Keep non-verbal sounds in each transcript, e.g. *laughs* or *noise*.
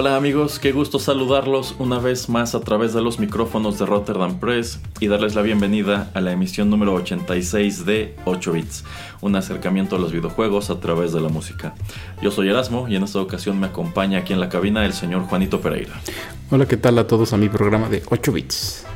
Hola amigos, qué gusto saludarlos una vez más a través de los micrófonos de Rotterdam Press y darles la bienvenida a la emisión número 86 de 8 bits, un acercamiento a los videojuegos a través de la música. Yo soy Erasmo y en esta ocasión me acompaña aquí en la cabina el señor Juanito Pereira. Hola, ¿qué tal a todos a mi programa de 8 bits?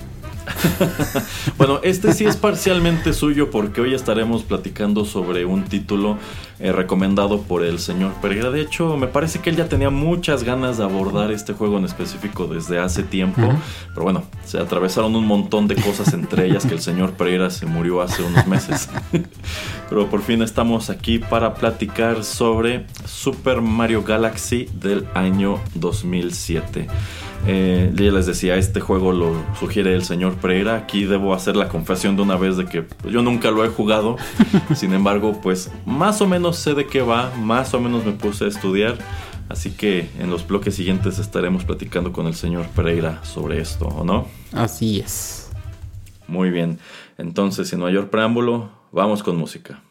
*laughs* bueno, este sí es parcialmente suyo porque hoy estaremos platicando sobre un título eh, recomendado por el señor Pereira. De hecho, me parece que él ya tenía muchas ganas de abordar este juego en específico desde hace tiempo. Pero bueno, se atravesaron un montón de cosas entre ellas que el señor Pereira se murió hace unos meses. *laughs* pero por fin estamos aquí para platicar sobre Super Mario Galaxy del año 2007. Eh, ya les decía, este juego lo sugiere el señor Pereira. Aquí debo hacer la confesión de una vez de que yo nunca lo he jugado. *laughs* Sin embargo, pues más o menos sé de qué va, más o menos me puse a estudiar. Así que en los bloques siguientes estaremos platicando con el señor Pereira sobre esto, ¿o no? Así es. Muy bien. Entonces, sin mayor preámbulo, vamos con música.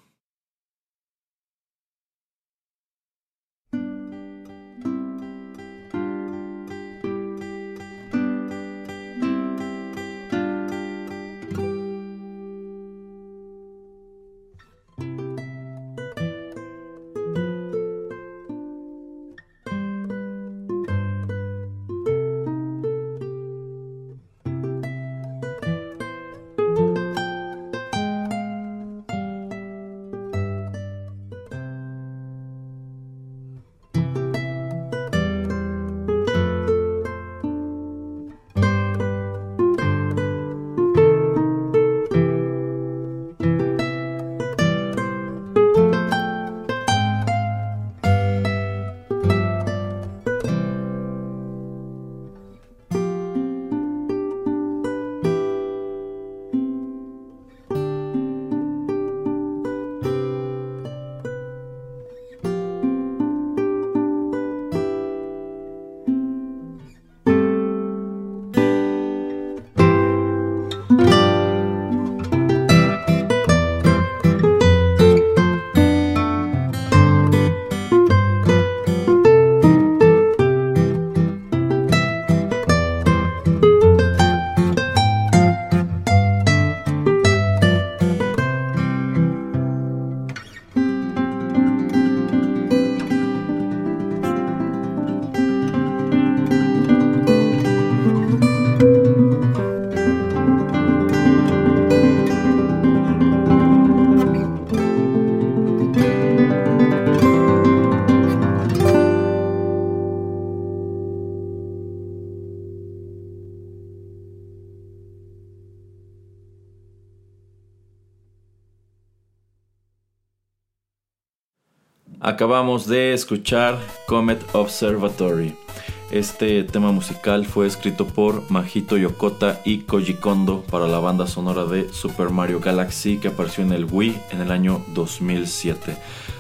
Acabamos de escuchar Comet Observatory. Este tema musical fue escrito por Majito Yokota y Koji Kondo para la banda sonora de Super Mario Galaxy que apareció en el Wii en el año 2007.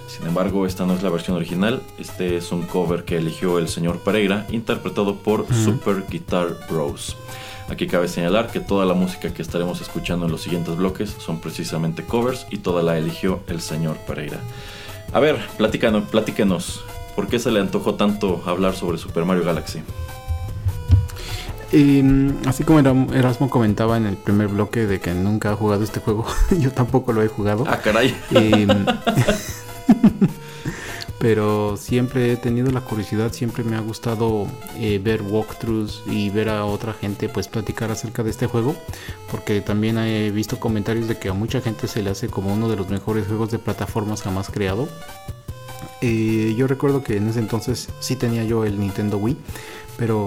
Sin embargo, esta no es la versión original, este es un cover que eligió el señor Pereira, interpretado por Super Guitar Bros. Aquí cabe señalar que toda la música que estaremos escuchando en los siguientes bloques son precisamente covers y toda la eligió el señor Pereira. A ver, platícanos, platíquenos. ¿Por qué se le antojó tanto hablar sobre Super Mario Galaxy? Em, así como Erasmo comentaba en el primer bloque de que nunca ha jugado este juego, *laughs* yo tampoco lo he jugado. Ah, caray. Em, *laughs* pero siempre he tenido la curiosidad, siempre me ha gustado eh, ver walkthroughs y ver a otra gente pues platicar acerca de este juego, porque también he visto comentarios de que a mucha gente se le hace como uno de los mejores juegos de plataformas jamás creado. Eh, yo recuerdo que en ese entonces sí tenía yo el Nintendo Wii, pero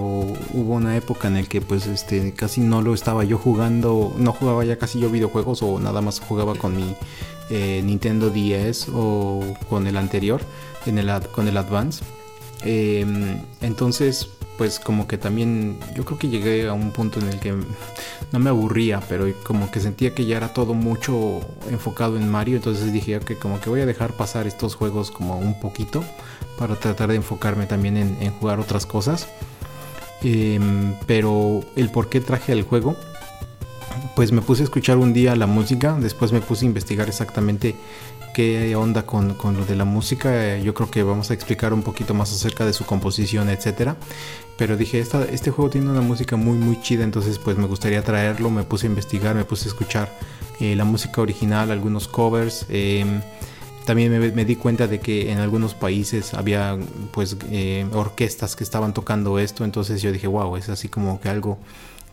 hubo una época en la que pues este casi no lo estaba yo jugando, no jugaba ya casi yo videojuegos o nada más jugaba con mi eh, Nintendo 10 o con el anterior, con el Advance. Em, entonces pues como que también yo creo que llegué a un punto en el que no me aburría, pero como que sentía que ya era todo mucho enfocado en Mario, entonces dije que como que voy a dejar pasar estos juegos como un poquito para tratar de enfocarme también en, jugar otras cosas. Em, pero el por qué traje el juego, pues me puse a escuchar un día la música, después me puse a investigar exactamente qué onda con, lo de la música. Yo creo que vamos a explicar un poquito más acerca de su composición, etcétera. Pero dije, esta, este juego tiene una música muy muy chida, entonces pues me gustaría traerlo. Me puse a investigar, me puse a escuchar eh, la música original, algunos covers. Em, también me, di cuenta de que en algunos países había pues eh, orquestas que estaban tocando esto, entonces yo dije, wow, es así como que algo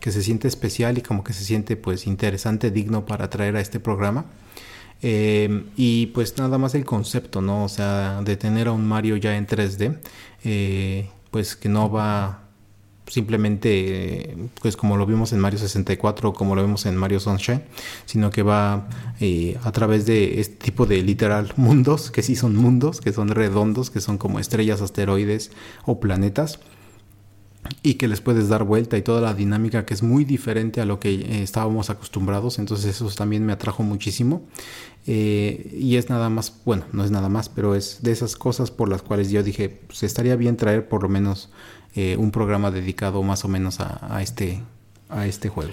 que se siente especial y como que se siente pues interesante, digno para traer a este programa. Eh, y pues nada más el concepto, ¿no? O sea, de tener a un Mario ya en 3D, eh, pues que no va simplemente, pues como lo vimos en Mario 64 o como lo vemos en Mario Sunshine, sino que va eh, a través de este tipo de literal mundos, que sí son mundos, que son redondos, que son como estrellas, asteroides o planetas y que les puedes dar vuelta y toda la dinámica que es muy diferente a lo que eh, estábamos acostumbrados, entonces eso también me atrajo muchísimo eh, y es nada más, bueno, no es nada más, pero es de esas cosas por las cuales yo dije, pues estaría bien traer por lo menos eh, un programa dedicado más o menos a, este, a este juego.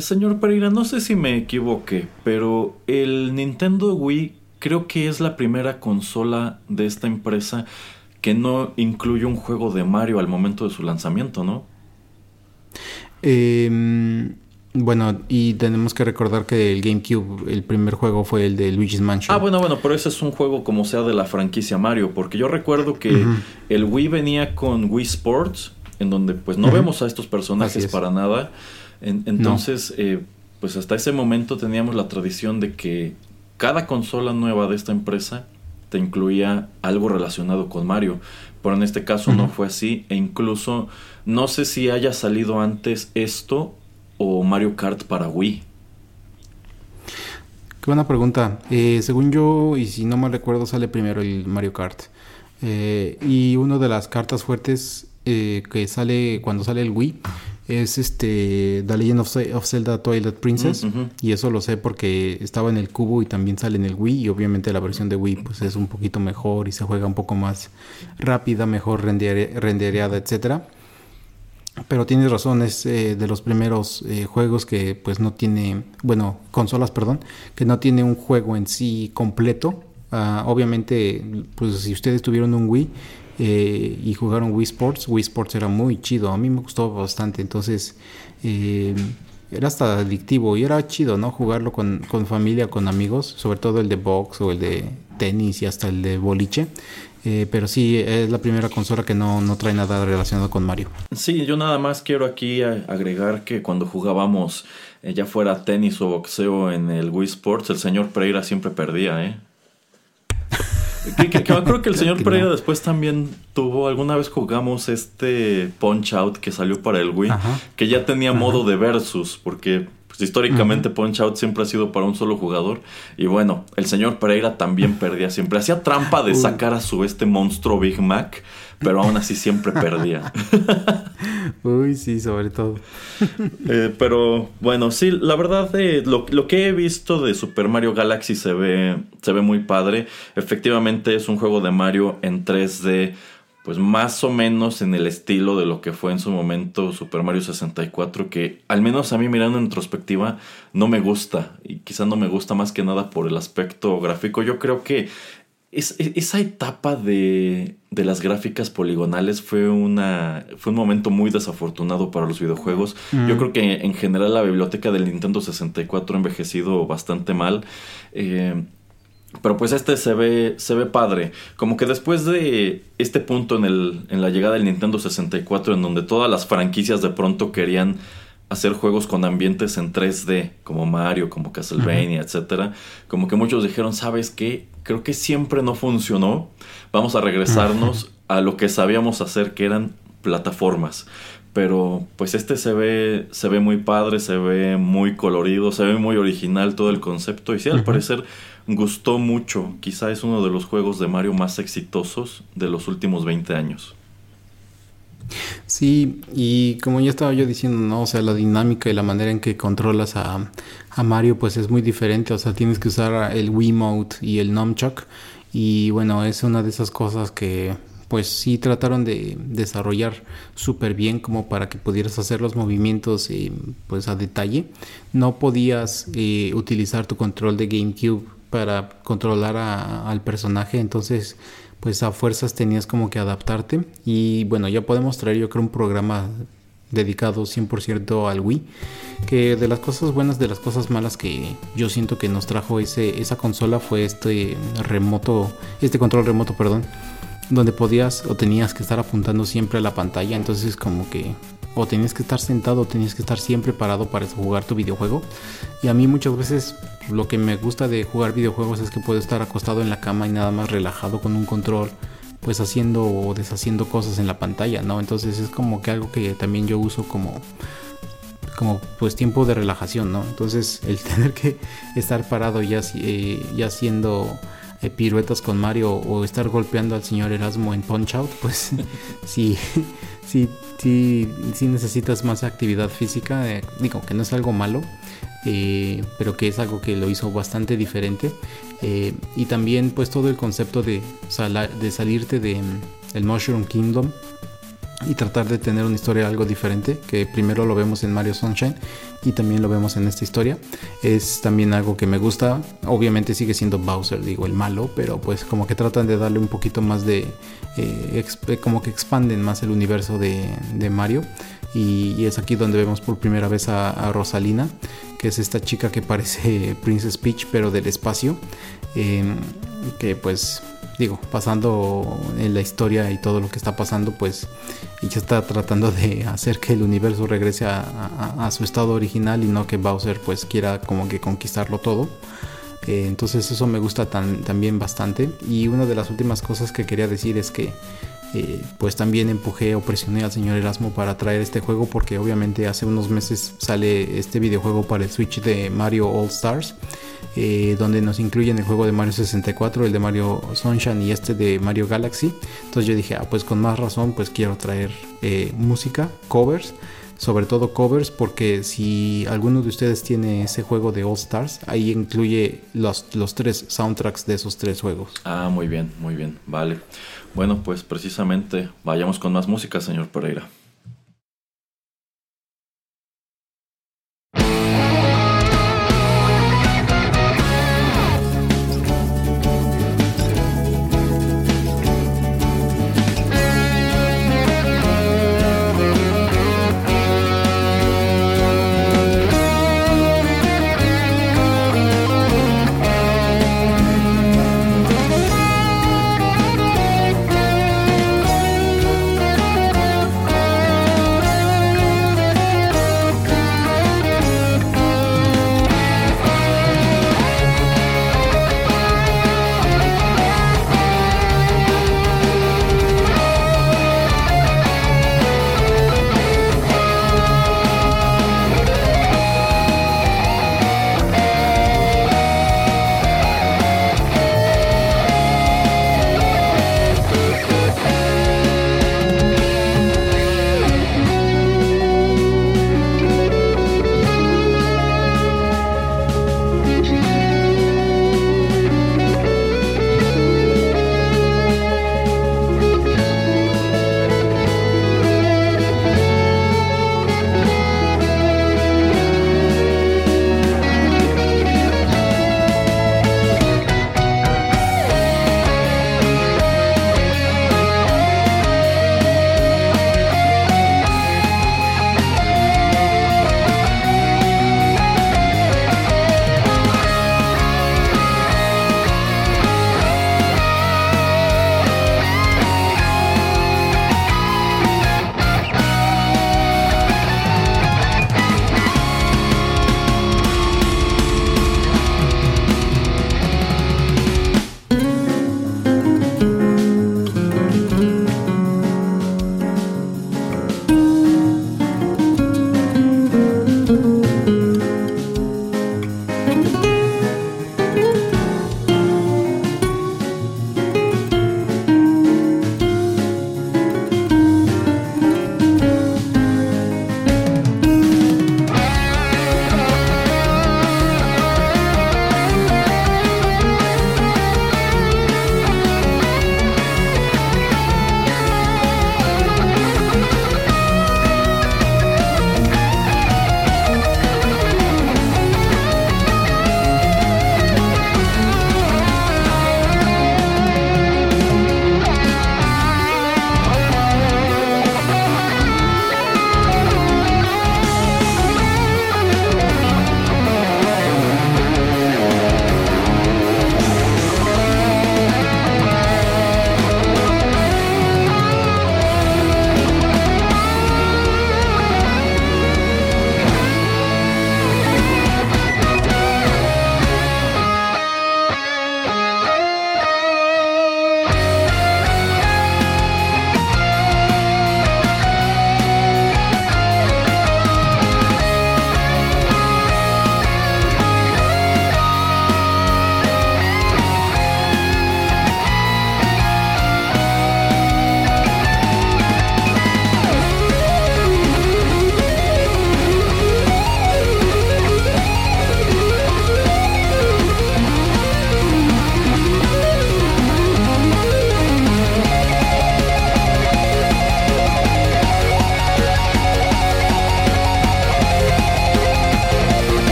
señor Pereira, no sé si me equivoqué, pero el Nintendo Wii creo que es la primera consola de esta empresa que no incluye un juego de Mario al momento de su lanzamiento, ¿no? Em, bueno, y tenemos que recordar que el GameCube, el primer juego fue el de Luigi's Mansion. Ah, bueno, bueno, pero ese es un juego como sea de la franquicia Mario, porque yo recuerdo que el Wii venía con Wii Sports, en donde pues no vemos a estos personajes para nada. entonces, eh, pues hasta ese momento teníamos la tradición de que cada consola nueva de esta empresa te incluía algo relacionado con Mario. Pero en este caso no fue así. E incluso no sé si haya salido antes esto o Mario Kart para Wii. Qué buena pregunta. Eh, según yo, y si no me recuerdo, sale primero el Mario Kart. Eh, y una de las cartas fuertes eh, que sale cuando sale el Wii es este The Legend of, Zelda Twilight Princess y eso lo sé porque estaba en el cubo y también sale en el Wii y obviamente la versión de Wii pues es un poquito mejor y se juega un poco más rápida, mejor rendereada, etcétera. Pero tienes razón, es eh, de los primeros eh, juegos que pues no tiene, bueno, consolas, perdón, que no tiene un juego en sí completo. Ah, obviamente, pues si ustedes tuvieron un Wii, eh, y jugaron Wii Sports. Wii Sports era muy chido, a mí me gustó bastante, entonces eh, era hasta adictivo y era chido, ¿no? Jugarlo con, familia, con amigos, sobre todo el de box o el de tenis y hasta el de boliche. Eh, pero sí, es la primera consola que no, no, trae nada relacionado con Mario. Sí, yo nada más quiero aquí agregar que cuando jugábamos, ya fuera tenis o boxeo en el Wii Sports, el señor Pereira siempre perdía, ¿eh? Que, creo que el *laughs* señor Pereira después también tuvo, alguna vez jugamos este Punch Out que salió para el Wii, que ya tenía modo de versus, porque pues, históricamente Punch Out siempre ha sido para un solo jugador. Y bueno, el señor Pereira también perdía siempre. Hacía trampa de sacar a su este monstruo Big Mac pero aún así siempre perdía. *laughs* Uy, sí, sobre todo. *laughs* Eh, pero bueno, sí, la verdad, eh, lo, que he visto de Super Mario Galaxy se ve, se ve muy padre. Efectivamente es un juego de Mario en 3D, pues más o menos en el estilo de lo que fue en su momento Super Mario 64, que al menos a mí mirando en retrospectiva no me gusta. Y quizá no me gusta más que nada por el aspecto gráfico. Yo creo que esa etapa de, de, las gráficas poligonales fue, una, fue un momento muy desafortunado para los videojuegos. Yo creo que en general la biblioteca del Nintendo 64 ha envejecido bastante mal. Eh, pero pues este se ve, se ve padre. Como que después de este punto en, el, en la llegada del Nintendo 64, en donde todas las franquicias de pronto querían hacer juegos con ambientes en 3D, como Mario, como Castlevania, etcétera, como que muchos dijeron, ¿sabes qué? Creo que siempre no funcionó. Vamos a regresarnos a lo que sabíamos hacer, que eran plataformas. Pero pues este se ve, se ve muy padre, se ve muy colorido, se ve muy original todo el concepto. Y sí, al parecer gustó mucho. Quizá es uno de los juegos de Mario más exitosos de los últimos 20 años. Sí, y como ya estaba yo diciendo, ¿no? O sea, la dinámica y la manera en que controlas a, a Mario, pues es muy diferente. O sea, tienes que usar el Wiimote y el Nunchuck. Y bueno, es una de esas cosas que pues sí trataron de desarrollar súper bien como para que pudieras hacer los movimientos eh, pues a detalle. No podías eh, utilizar tu control de GameCube para controlar al personaje, entonces pues a fuerzas tenías como que adaptarte. Y bueno, ya podemos traer yo creo un programa dedicado 100% al Wii, que de las cosas buenas, de las cosas malas que yo siento que nos trajo ese, esa consola fue este remoto, este control remoto, perdón, donde podías o tenías que estar apuntando siempre a la pantalla, entonces como que o tenías que estar sentado o tenías que estar siempre parado para jugar tu videojuego. Y a mí muchas veces lo que me gusta de jugar videojuegos es que puedo estar acostado en la cama y nada más relajado con un control, pues haciendo o deshaciendo cosas en la pantalla, ¿no? Entonces es como que algo que también yo uso como como pues tiempo de relajación, ¿no? Entonces el *laughs* tener que estar parado ya, eh, ya haciendo eh, piruetas con Mario o estar golpeando al señor Erasmo en Punch Out, pues sí, sí, sí, sí necesitas más actividad física. Eh, digo que no es algo malo, eh, pero que es algo que lo hizo bastante diferente. Y también pues todo el concepto de, de salirte de el Mushroom Kingdom y tratar de tener una historia algo diferente, que primero lo vemos en Mario Sunshine y también lo vemos en esta historia. Es también algo que me gusta, obviamente sigue siendo Bowser, digo, el malo, pero pues como que tratan de darle un poquito más de, eh, como que expanden más el universo de, Mario. Y, es aquí donde vemos por primera vez a, Rosalina, que es esta chica que parece *laughs* Princess Peach, pero del espacio. Eh, que pues digo, pasando en la historia y todo lo que está pasando, pues ella está tratando de hacer que el universo regrese a, su estado original y no que Bowser pues quiera como que conquistarlo todo. Eh, entonces eso me gusta también bastante. Y una de las últimas cosas que quería decir es que eh, pues también empujé o presioné al señor Erasmo para traer este juego porque obviamente hace unos meses sale este videojuego para el Switch de Mario All Stars eh, donde nos incluyen el juego de Mario 64, el de Mario Sunshine y este de Mario Galaxy. Entonces yo dije, ah, pues con más razón, pues quiero traer eh, música, covers, sobre todo covers, porque si alguno de ustedes tiene ese juego de All Stars, ahí incluye los, los tres soundtracks de esos tres juegos. Ah, muy bien, muy bien, vale. Bueno, pues precisamente vayamos con más música, señor Pereira.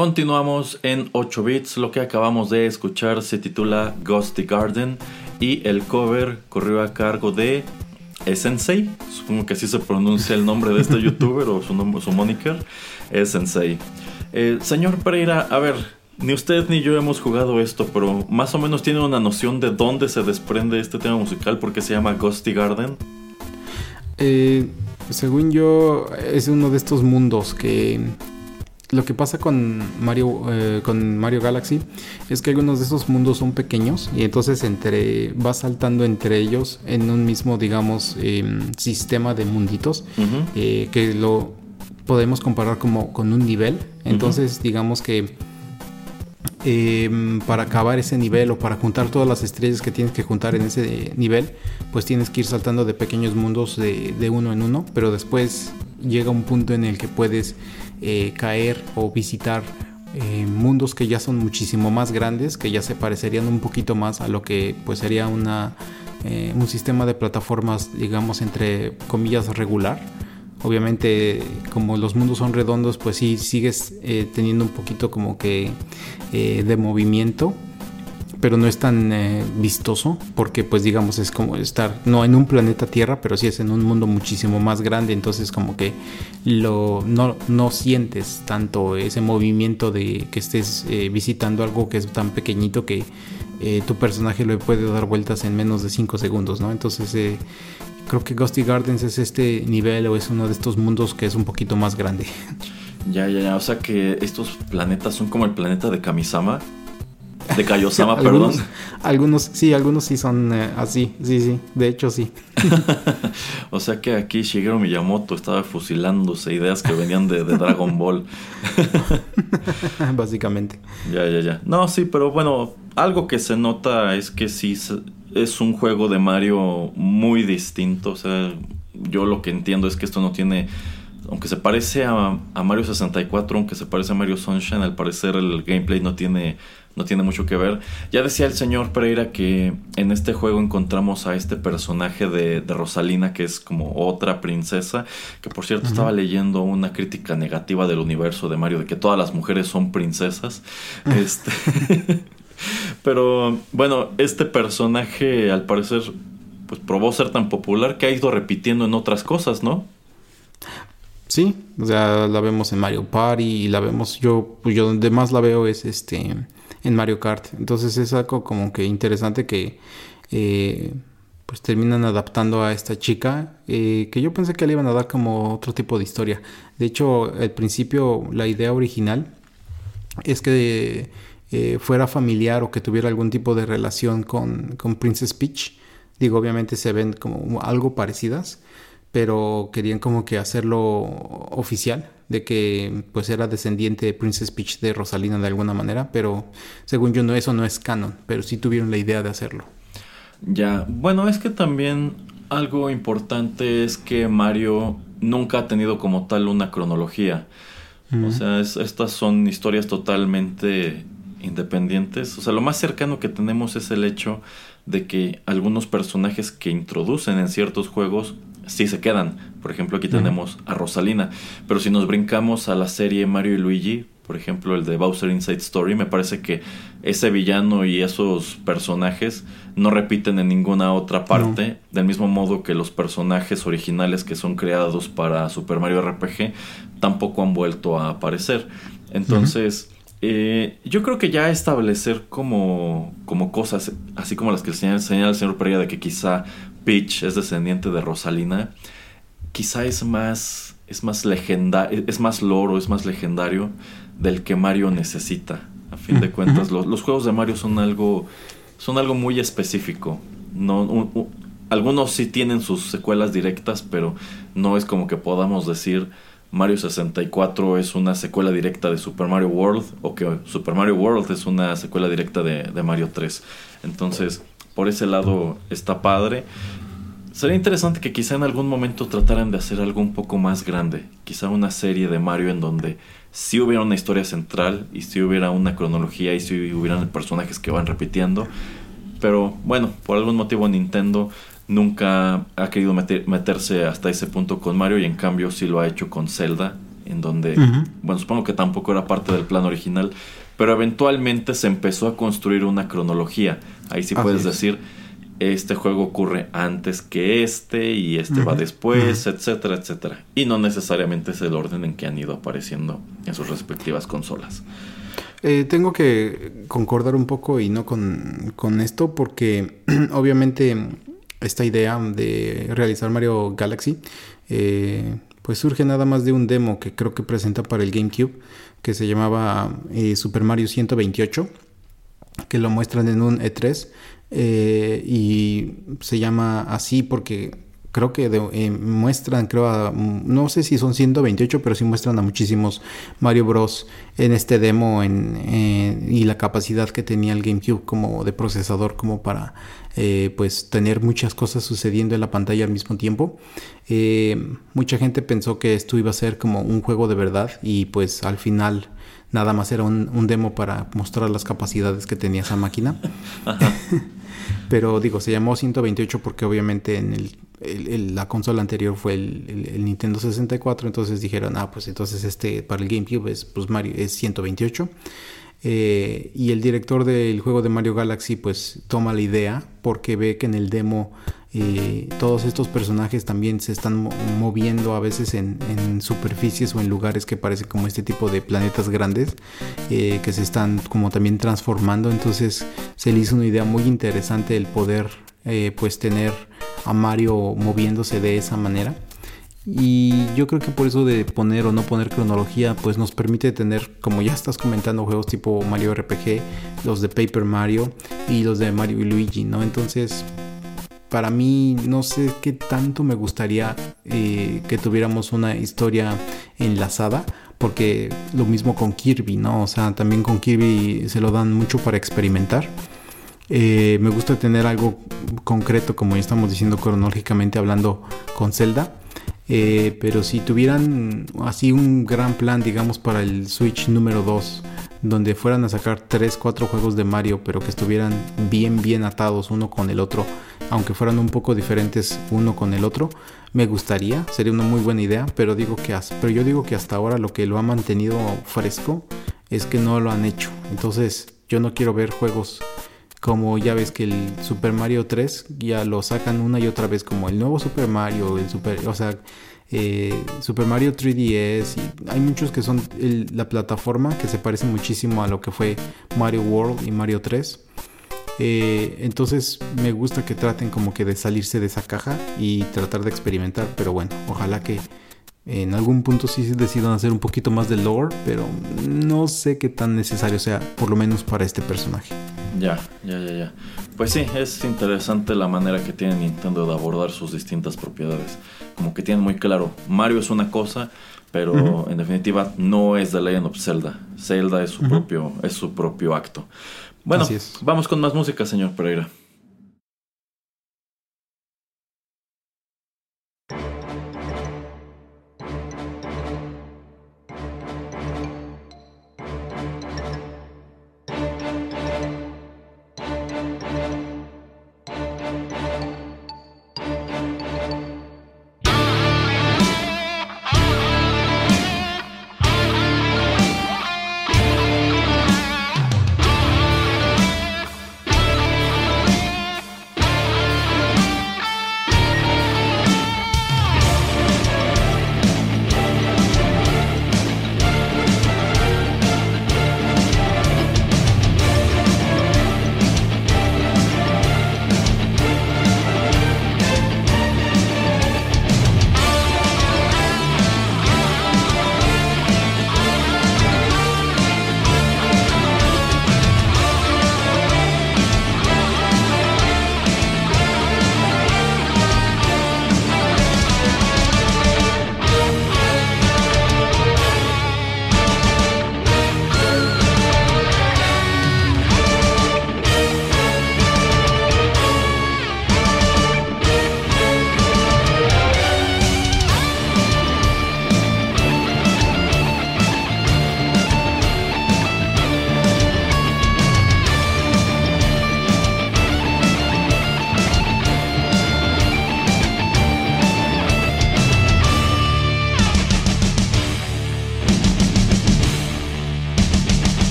Continuamos en 8 bits. Lo que acabamos de escuchar se titula Ghosty Garden y el cover corrió a cargo de Sensei. Supongo que así se pronuncia el nombre de este *laughs* youtuber o su, nombre, su moniker. Sensei. Eh, señor Pereira, a ver, ni usted ni yo hemos jugado esto, pero más o menos tiene una noción de dónde se desprende este tema musical porque se llama Ghosty Garden. Eh, según yo, es uno de estos mundos que lo que pasa con Mario eh, con Mario Galaxy es que algunos de esos mundos son pequeños y entonces entre va saltando entre ellos en un mismo digamos em, sistema de munditos eh, que lo podemos comparar como con un nivel. Entonces digamos que em, para acabar ese nivel o para juntar todas las estrellas que tienes que juntar en ese nivel pues tienes que ir saltando de pequeños mundos de, uno en uno pero después llega un punto en el que puedes eh, caer o visitar eh, mundos que ya son muchísimo más grandes, que ya se parecerían un poquito más a lo que pues sería eh, un sistema de plataformas, digamos, entre comillas regular. Obviamente, como los mundos son redondos, pues sí sigues teniendo un poquito como que de movimiento, pero no es tan eh, vistoso porque pues digamos es como estar no en un planeta Tierra, pero sí es en un mundo muchísimo más grande, entonces como que lo no, no sientes tanto ese movimiento de que estés eh, visitando algo que es tan pequeñito que eh, tu personaje le puede dar vueltas en menos de 5 segundos, ¿no? Entonces creo que Ghosty Gardens es este nivel o es uno de estos mundos que es un poquito más grande. Ya, ya, ya. O sea que estos planetas son como el planeta de Kamisama, de Kaiosama, perdón. Algunos, sí, algunos sí son eh, así, sí, sí, de hecho sí. *laughs* o sea que aquí Shigeru Miyamoto estaba fusilándose ideas que venían de, Dragon Ball. *laughs* Básicamente. Ya, ya, ya. No, sí, pero bueno, algo que se nota es que sí es un juego de Mario muy distinto. O sea, yo lo que entiendo es que esto no tiene aunque se parece a, a, Mario 64, aunque se parece a Mario Sunshine, al parecer el gameplay no tiene no tiene mucho que ver. Ya decía el señor Pereira que en este juego encontramos a este personaje de, Rosalina, que es como otra princesa, que por cierto estaba leyendo una crítica negativa del universo de Mario, de que todas las mujeres son princesas. este... *laughs* Pero bueno, este personaje al parecer pues probó ser tan popular que ha ido repitiendo en otras cosas, ¿no? Sí, o sea, la vemos en Mario Party y la vemos yo, yo donde más la veo es este en Mario Kart. Entonces es algo como que interesante que eh, pues terminan adaptando a esta chica eh, que yo pensé que le iban a dar como otro tipo de historia. De hecho, al principio la idea original es que eh, fuera familiar o que tuviera algún tipo de relación con, con Princess Peach. Digo, obviamente se ven como algo parecidas, pero querían como que hacerlo oficial de que pues era descendiente de Princess Peach de Rosalina de alguna manera, pero según yo no eso no es canon, pero sí tuvieron la idea de hacerlo. Ya, bueno, es que también algo importante es que Mario nunca ha tenido como tal una cronología. O sea, estas son historias totalmente independientes. O sea, lo más cercano que tenemos es el hecho de que algunos personajes que introducen en ciertos juegos sí se quedan. Por ejemplo, aquí tenemos a Rosalina. Pero si nos brincamos a la serie Mario y Luigi, por ejemplo, el de Bowser Inside Story, me parece que ese villano y esos personajes no repiten en ninguna otra parte, del mismo modo que los personajes originales que son creados para Super Mario RPG tampoco han vuelto a aparecer. Entonces, eh, yo creo que ya establecer como, como cosas, así como las que señala el señor Pereira, de que quizá Peach es descendiente de Rosalina, quizá es más, es más legendario, es más loro, es más legendario del que Mario necesita. A fin de cuentas, los, juegos de Mario son algo, son algo muy específico. No, algunos sí tienen sus secuelas directas, pero no es como que podamos decir Mario 64 es una secuela directa de Super Mario World o que Super Mario World es una secuela directa de, de Mario 3. Entonces, por ese lado está padre. Sería interesante que quizá en algún momento trataran de hacer algo un poco más grande. Quizá una serie de Mario en donde sí hubiera una historia central y sí hubiera una cronología y sí hubieran personajes que van repitiendo. Pero bueno, por algún motivo Nintendo nunca ha querido meterse hasta ese punto con Mario y en cambio sí lo ha hecho con Zelda en donde, bueno, supongo que tampoco era parte del plan original, pero eventualmente se empezó a construir una cronología. Ahí sí puedes decir, este juego ocurre antes que este y este va después, etcétera, etcétera. Y no necesariamente es el orden en que han ido apareciendo en sus respectivas consolas. Eh, tengo que concordar un poco y no con, con esto porque *clears throat* obviamente esta idea de realizar Mario Galaxy eh, pues surge nada más de un demo que creo que presenta para el GameCube que se llamaba eh, Super Mario 128 que lo muestran en un E3 y se llama así porque creo que eh, muestran, creo, no sé si son 128, pero sí muestran a muchísimos Mario Bros. en este demo en, y la capacidad que tenía el GameCube como de procesador como para eh, pues tener muchas cosas sucediendo en la pantalla al mismo tiempo. Eh, mucha gente pensó que esto iba a ser como un juego de verdad y pues al final nada más era un, un demo para mostrar las capacidades que tenía esa máquina. *laughs* Pero digo, se llamó 128 porque obviamente en el, la consola anterior fue el, Nintendo 64, entonces dijeron, ah, pues entonces este para el GameCube es, pues Mario, es 128. Eh, y el director del juego de Mario Galaxy pues toma la idea porque ve que en el demo eh, todos estos personajes también se están moviendo a veces en, superficies o en lugares que parecen como este tipo de planetas grandes eh, que se están como también transformando entonces se le hizo una idea muy interesante el poder pues tener a Mario moviéndose de esa manera y yo creo que por eso de poner o no poner cronología, pues nos permite tener, como ya estás comentando, juegos tipo Mario RPG, los de Paper Mario y los de Mario y Luigi, ¿no? Entonces, para mí, no sé qué tanto me gustaría eh, que tuviéramos una historia enlazada, porque lo mismo con Kirby, ¿no? O sea, también con Kirby se lo dan mucho para experimentar. Eh, me gusta tener algo concreto, como ya estamos diciendo cronológicamente hablando con Zelda eh, pero si tuvieran así un gran plan, digamos, para el Switch número 2, donde fueran a sacar 3, 4 juegos de Mario, pero que estuvieran bien, bien atados uno con el otro, aunque fueran un poco diferentes uno con el otro, me gustaría, sería una muy buena idea, pero, digo que, pero yo digo que hasta ahora lo que lo ha mantenido fresco es que no lo han hecho. Entonces, yo no quiero ver juegos como ya ves que el Super Mario 3 ya lo sacan una y otra vez como el nuevo Super Mario, el Super, o sea, eh, Super Mario 3DS y hay muchos que son la plataforma que se parece muchísimo a lo que fue Mario World y Mario 3. Eh, entonces me gusta que traten como que de salirse de esa caja y tratar de experimentar, pero bueno, ojalá que en algún punto sí decidan hacer un poquito más de lore, pero no sé qué tan necesario sea, por lo menos para este personaje. Ya, ya, ya, ya. Pues sí, es interesante la manera que tiene Nintendo de abordar sus distintas propiedades. Como que tienen muy claro, Mario es una cosa, pero en definitiva no es The Legend of Zelda. Zelda es su propio, es su propio acto. Bueno, vamos con más música, señor Pereira.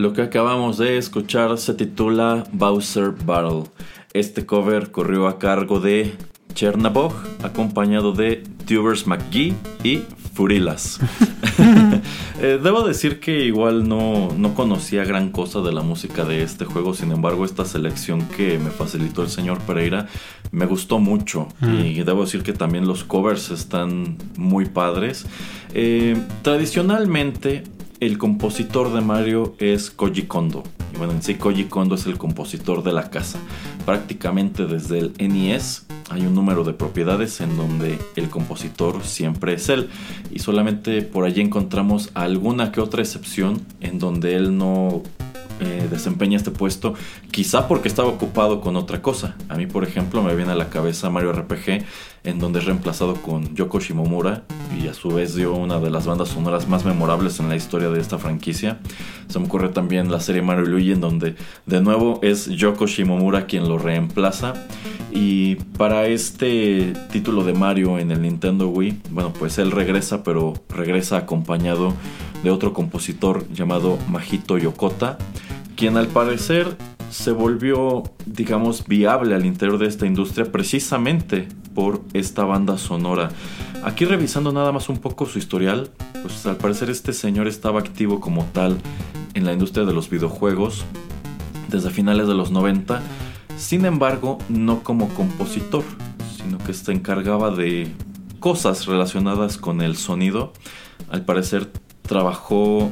Lo que acabamos de escuchar se titula Bowser Battle. Este cover corrió a cargo de Chernabog, acompañado de Tubers McGee y Furilas. *laughs* Eh, debo decir que igual no, no conocía gran cosa de la música de este juego, sin embargo esta selección que me facilitó el señor Pereira me gustó mucho y debo decir que también los covers están muy padres. Eh, tradicionalmente el compositor de Mario es Koji Kondo. Y bueno, en sí Koji Kondo es el compositor de la casa. Prácticamente desde el NES hay un número de propiedades en donde el compositor siempre es él. Y solamente por allí encontramos alguna que otra excepción en donde él no eh, desempeña este puesto, quizá porque estaba ocupado con otra cosa. A mí, por ejemplo, me viene a la cabeza Mario RPG, en donde es reemplazado con Yoko Shimomura y a su vez dio una de las bandas sonoras más memorables en la historia de esta franquicia. Se me ocurre también la serie Mario Luigi, en donde de nuevo es Yoko Shimomura quien lo reemplaza. Y para este título de Mario en el Nintendo Wii, bueno, pues él regresa, pero regresa acompañado de otro compositor llamado Majito Yokota quien al parecer se volvió, digamos, viable al interior de esta industria precisamente por esta banda sonora. Aquí revisando nada más un poco su historial, pues al parecer este señor estaba activo como tal en la industria de los videojuegos desde finales de los 90, sin embargo no como compositor, sino que se encargaba de cosas relacionadas con el sonido. Al parecer trabajó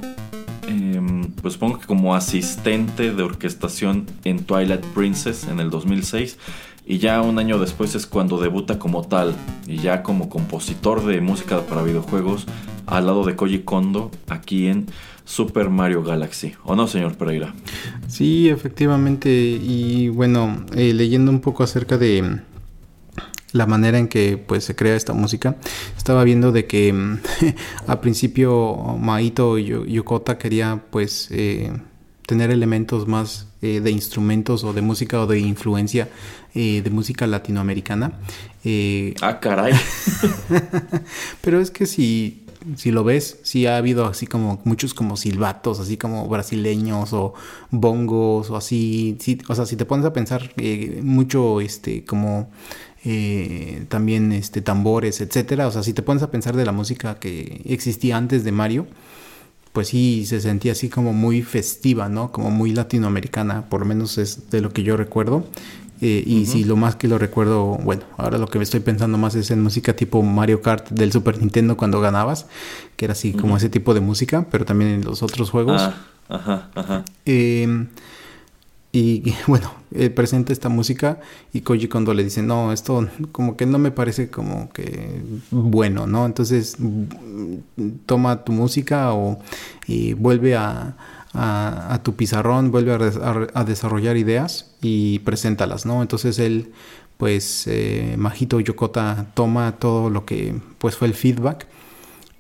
Em, pues supongo que como asistente de orquestación en Twilight Princess en el 2006 y ya un año después es cuando debuta como tal y ya como compositor de música para videojuegos al lado de Koji Kondo aquí en Super Mario Galaxy. ¿O no, señor Pereira? Sí, efectivamente. Y bueno, eh, leyendo un poco acerca de la manera en que pues se crea esta música. Estaba viendo de que mm, *laughs* a principio Maito Yokota quería pues eh, tener elementos más eh, de instrumentos o de música o de influencia eh, de música latinoamericana. ah, caray. *laughs* Pero es que si, si lo ves, sí ha habido así como muchos como silbatos, así como brasileños o bongos o así. o sea, si te pones a pensar mucho este como eh, también este, tambores, etcétera. O sea, si te pones a pensar de la música que existía antes de Mario, pues sí se sentía así como muy festiva, ¿no? Como muy latinoamericana, por lo menos es de lo que yo recuerdo. Eh, y si lo más que lo recuerdo, bueno, ahora lo que me estoy pensando más es en música tipo Mario Kart del Super Nintendo cuando ganabas, que era así como ese tipo de música, pero también en los otros juegos. Ah, ajá, ajá. Eh, y, *laughs* bueno, él presenta esta música y Koji Kondo le dice, no, esto como que no me parece como que bueno, ¿no? Entonces toma tu música o y vuelve a, a, tu pizarrón, vuelve a, desarrollar ideas y preséntalas, ¿no? Entonces él, pues, eh, Majito Yokota toma todo lo que pues fue el feedback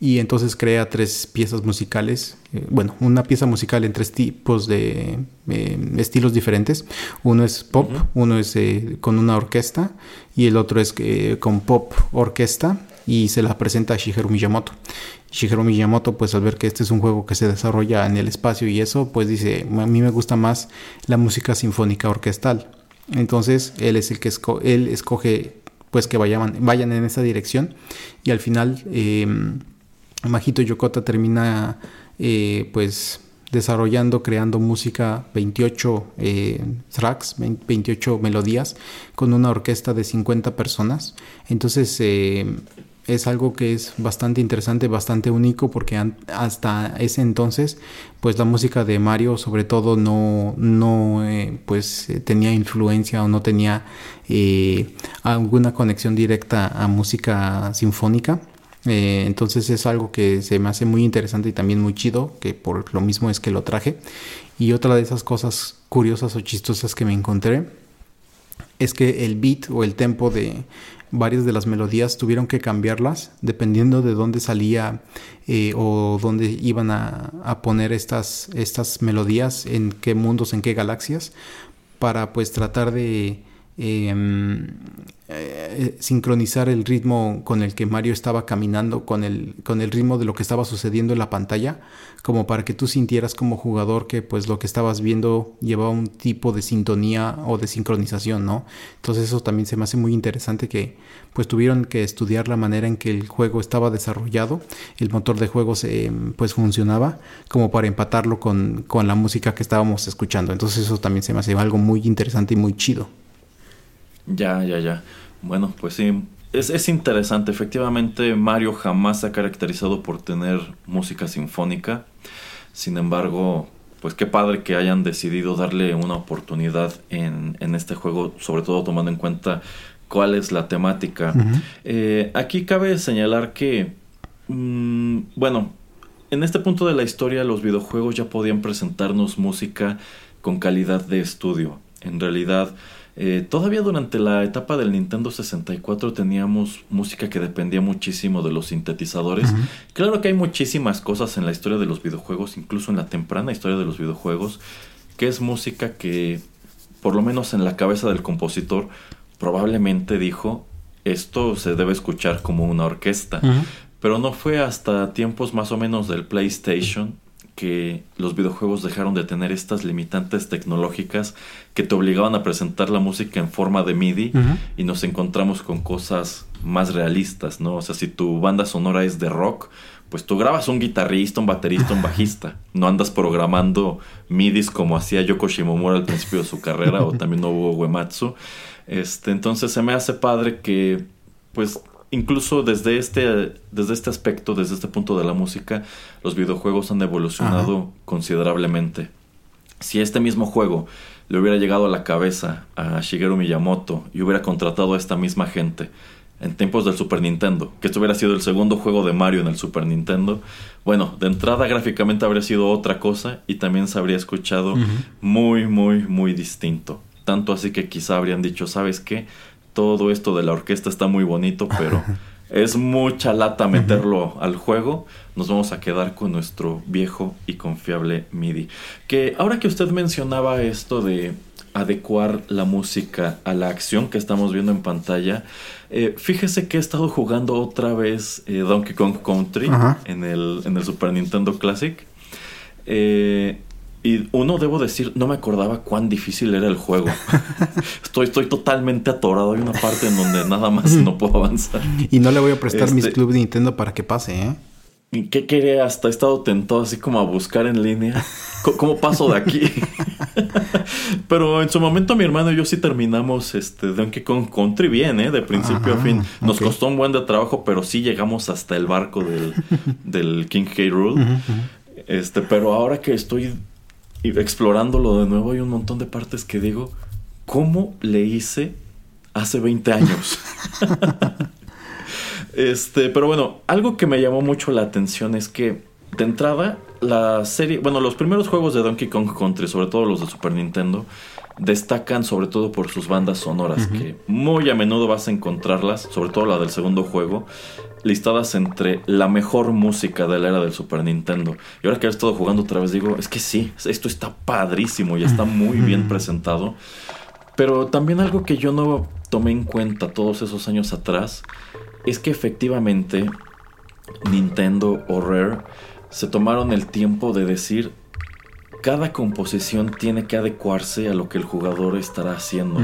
y entonces crea tres piezas musicales, eh, bueno, una pieza musical en tres tipos de eh, estilos diferentes. Uno es pop, uno es eh, con una orquesta y el otro es con pop orquesta y se la presenta a Shigeru Miyamoto. Shigeru Miyamoto, pues al ver que este es un juego que se desarrolla en el espacio y eso, pues dice, a mí me gusta más la música sinfónica orquestal. Entonces él es el que él escoge pues que vayan, vayan en esa dirección y al final em, Majito Yokota termina eh, pues desarrollando, creando música, 28 eh, tracks, 28 melodías, con una orquesta de 50 personas. Entonces, eh, es algo que es bastante interesante, bastante único, porque hasta ese entonces, pues la música de Mario, sobre todo, no, no eh, pues tenía influencia o no tenía alguna conexión directa a música sinfónica. Entonces es algo que se me hace muy interesante y también muy chido, que por lo mismo es que lo traje. Y otra de esas cosas curiosas o chistosas que me encontré es que el beat o el tempo de varias de las melodías tuvieron que cambiarlas dependiendo de dónde salía eh, o dónde iban a, a, poner estas, estas melodías, en qué mundos, en qué galaxias, para pues tratar de Em, eh, sincronizar el ritmo con el que Mario estaba caminando, con el, con el ritmo de lo que estaba sucediendo en la pantalla, como para que tú sintieras como jugador que pues lo que estabas viendo llevaba un tipo de sintonía o de sincronización, ¿no? Entonces eso también se me hace muy interesante que pues tuvieron que estudiar la manera en que el juego estaba desarrollado, el motor de juegos pues funcionaba, como para empatarlo con, con la música que estábamos escuchando. Entonces eso también se me hace algo muy interesante y muy chido. Ya, ya, ya. Bueno, pues sí. Es, es interesante. Efectivamente, Mario jamás se ha caracterizado por tener música sinfónica. Sin embargo, pues qué padre que hayan decidido darle una oportunidad en, en este juego, sobre todo tomando en cuenta cuál es la temática. Eh, aquí cabe señalar que, mm, bueno, en este punto de la historia los videojuegos ya podían presentarnos música con calidad de estudio. En realidad, eh, todavía durante la etapa del Nintendo 64 teníamos música que dependía muchísimo de los sintetizadores. Claro que hay muchísimas cosas en la historia de los videojuegos, incluso en la temprana historia de los videojuegos, que es música que, por lo menos en la cabeza del compositor, probablemente dijo, esto se debe escuchar como una orquesta. Pero no fue hasta tiempos más o menos del PlayStation que los videojuegos dejaron de tener estas limitantes tecnológicas que te obligaban a presentar la música en forma de MIDI y nos encontramos con cosas más realistas, ¿no? O sea, si tu banda sonora es de rock, pues tú grabas un guitarrista, un baterista, un bajista. No andas programando MIDIs como hacía Yoko Shimomura al principio de su carrera o también Nobuo Uematsu. Este, entonces se me hace padre que pues incluso desde este, desde este aspecto, desde este punto de la música, los videojuegos han evolucionado considerablemente. Si este mismo juego le hubiera llegado a la cabeza a Shigeru Miyamoto y hubiera contratado a esta misma gente en tiempos del Super Nintendo, que esto hubiera sido el segundo juego de Mario en el Super Nintendo, bueno, de entrada gráficamente habría sido otra cosa y también se habría escuchado muy, muy, muy distinto. Tanto así que quizá habrían dicho, ¿sabes qué? Todo esto de la orquesta está muy bonito, pero *laughs* es mucha lata meterlo al juego. Nos vamos a quedar con nuestro viejo y confiable MIDI. Que ahora que usted mencionaba esto de adecuar la música a la acción que estamos viendo en pantalla, eh, fíjese que he estado jugando otra vez eh, Donkey Kong Country en el, en el Super Nintendo Classic. Eh, y uno, debo decir, no me acordaba cuán difícil era el juego. *laughs* estoy, estoy totalmente atorado. Hay una parte en donde nada más no puedo avanzar. Y no le voy a prestar mis este clubes de Nintendo para que pase, ¿eh? ¿Qué quería? Hasta he estado tentado así como a buscar en línea. ¿Cómo paso de aquí? *laughs* Pero en su momento mi hermano y yo sí terminamos este Donkey Kong Country bien, ¿eh? De principio a fin. Nos costó un buen de trabajo, pero sí llegamos hasta el barco del, del King K. Rule. Este, pero ahora que estoy y explorándolo de nuevo hay un montón de partes que digo, ¿cómo le hice hace 20 años? *laughs* este, pero bueno, algo que me llamó mucho la atención es que de entrada la serie, bueno, los primeros juegos de Donkey Kong Country, sobre todo los de Super Nintendo, destacan sobre todo por sus bandas sonoras, que muy a menudo vas a encontrarlas, sobre todo la del segundo juego, listadas entre la mejor música de la era del Super Nintendo. Y ahora que he estado jugando otra vez, digo, es que sí, esto está padrísimo y está muy bien presentado. Pero también algo que yo no tomé en cuenta todos esos años atrás es que efectivamente Nintendo o Rare se tomaron el tiempo de decir cada composición tiene que adecuarse a lo que el jugador estará haciendo.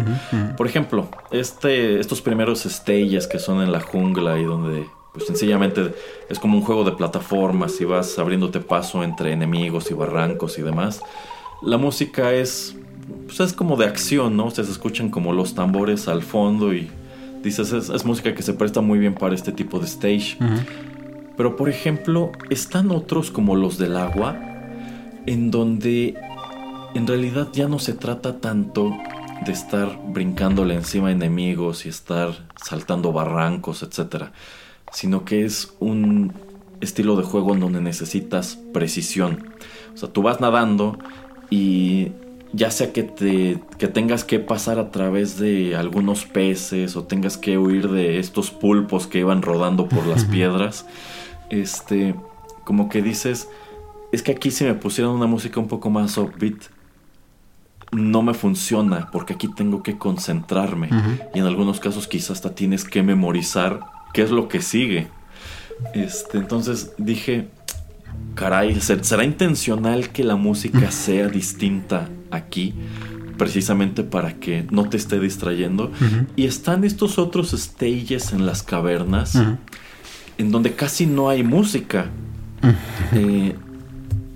Por ejemplo, este, estos primeros stages que son en la jungla y donde pues sencillamente es como un juego de plataformas y vas abriéndote paso entre enemigos y barrancos y demás. La música es pues es como de acción, ¿no? se escuchan como los tambores al fondo y dices, es, música que se presta muy bien para este tipo de stage. Pero por ejemplo, están otros como los del agua, en donde en realidad ya no se trata tanto de estar brincándole encima a enemigos y estar saltando barrancos, etc. Sino que es un estilo de juego en donde necesitas precisión. O sea, tú vas nadando y ya sea que, te, que tengas que pasar a través de algunos peces o tengas que huir de estos pulpos que iban rodando por las *laughs* piedras, este, como que dices, es que aquí si me pusieran una música un poco más upbeat, no me funciona porque aquí tengo que concentrarme y en algunos casos quizás hasta tienes que memorizar qué es lo que sigue. Este, entonces dije, caray, ¿será intencional que la música sea distinta aquí? Precisamente para que no te esté distrayendo. Y están estos otros stages en las cavernas en donde casi no hay música. Eh,